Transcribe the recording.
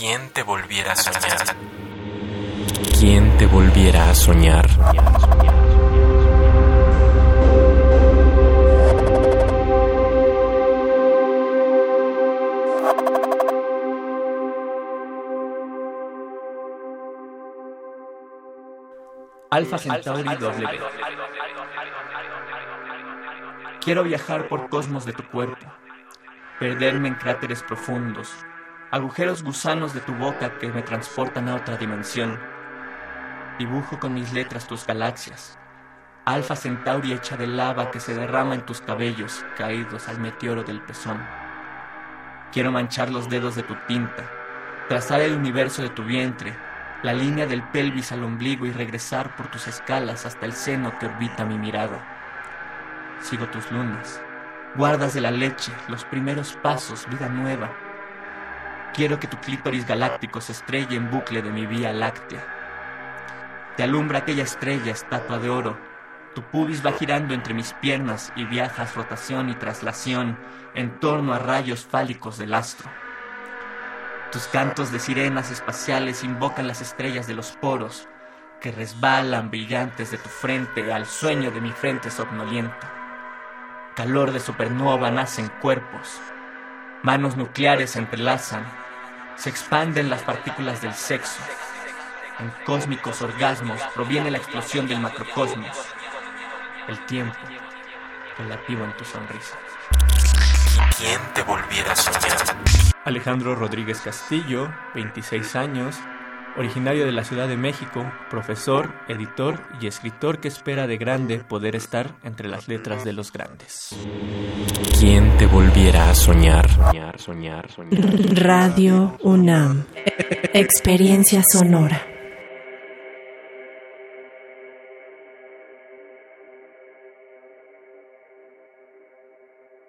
¿Quién te volviera a soñar? ¿Quién te volviera a soñar? Alfa Centauri W. Quiero viajar por cosmos de tu cuerpo, perderme en cráteres profundos, agujeros gusanos de tu boca que me transportan a otra dimensión. Dibujo con mis letras tus galaxias, Alfa Centauri hecha de lava que se derrama en tus cabellos caídos al meteoro del pezón. Quiero manchar los dedos de tu tinta, trazar el universo de tu vientre, la línea del pelvis al ombligo y regresar por tus escalas hasta el seno que orbita mi mirada. Sigo tus lunas, guardas de la leche, los primeros pasos, vida nueva. Quiero que tu clítoris galáctico se estrelle en bucle de mi vía láctea. Te alumbra aquella estrella, estatua de oro. Tu pubis va girando entre mis piernas y viajas rotación y traslación en torno a rayos fálicos del astro. Tus cantos de sirenas espaciales invocan las estrellas de los poros que resbalan brillantes de tu frente al sueño de mi frente somnolienta. Calor de supernova nace en cuerpos, manos nucleares se entrelazan, se expanden las partículas del sexo. En cósmicos orgasmos proviene la explosión del macrocosmos, el tiempo relativo en tu sonrisa. ¿Quién te volviera a soñar? Alejandro Rodríguez Castillo, 26 años, originario de la Ciudad de México, profesor, editor y escritor que espera de grande poder estar entre las letras de los grandes. ¿Quién te volviera a soñar? Soñar, soñar, soñar. Radio UNAM. Experiencia sonora.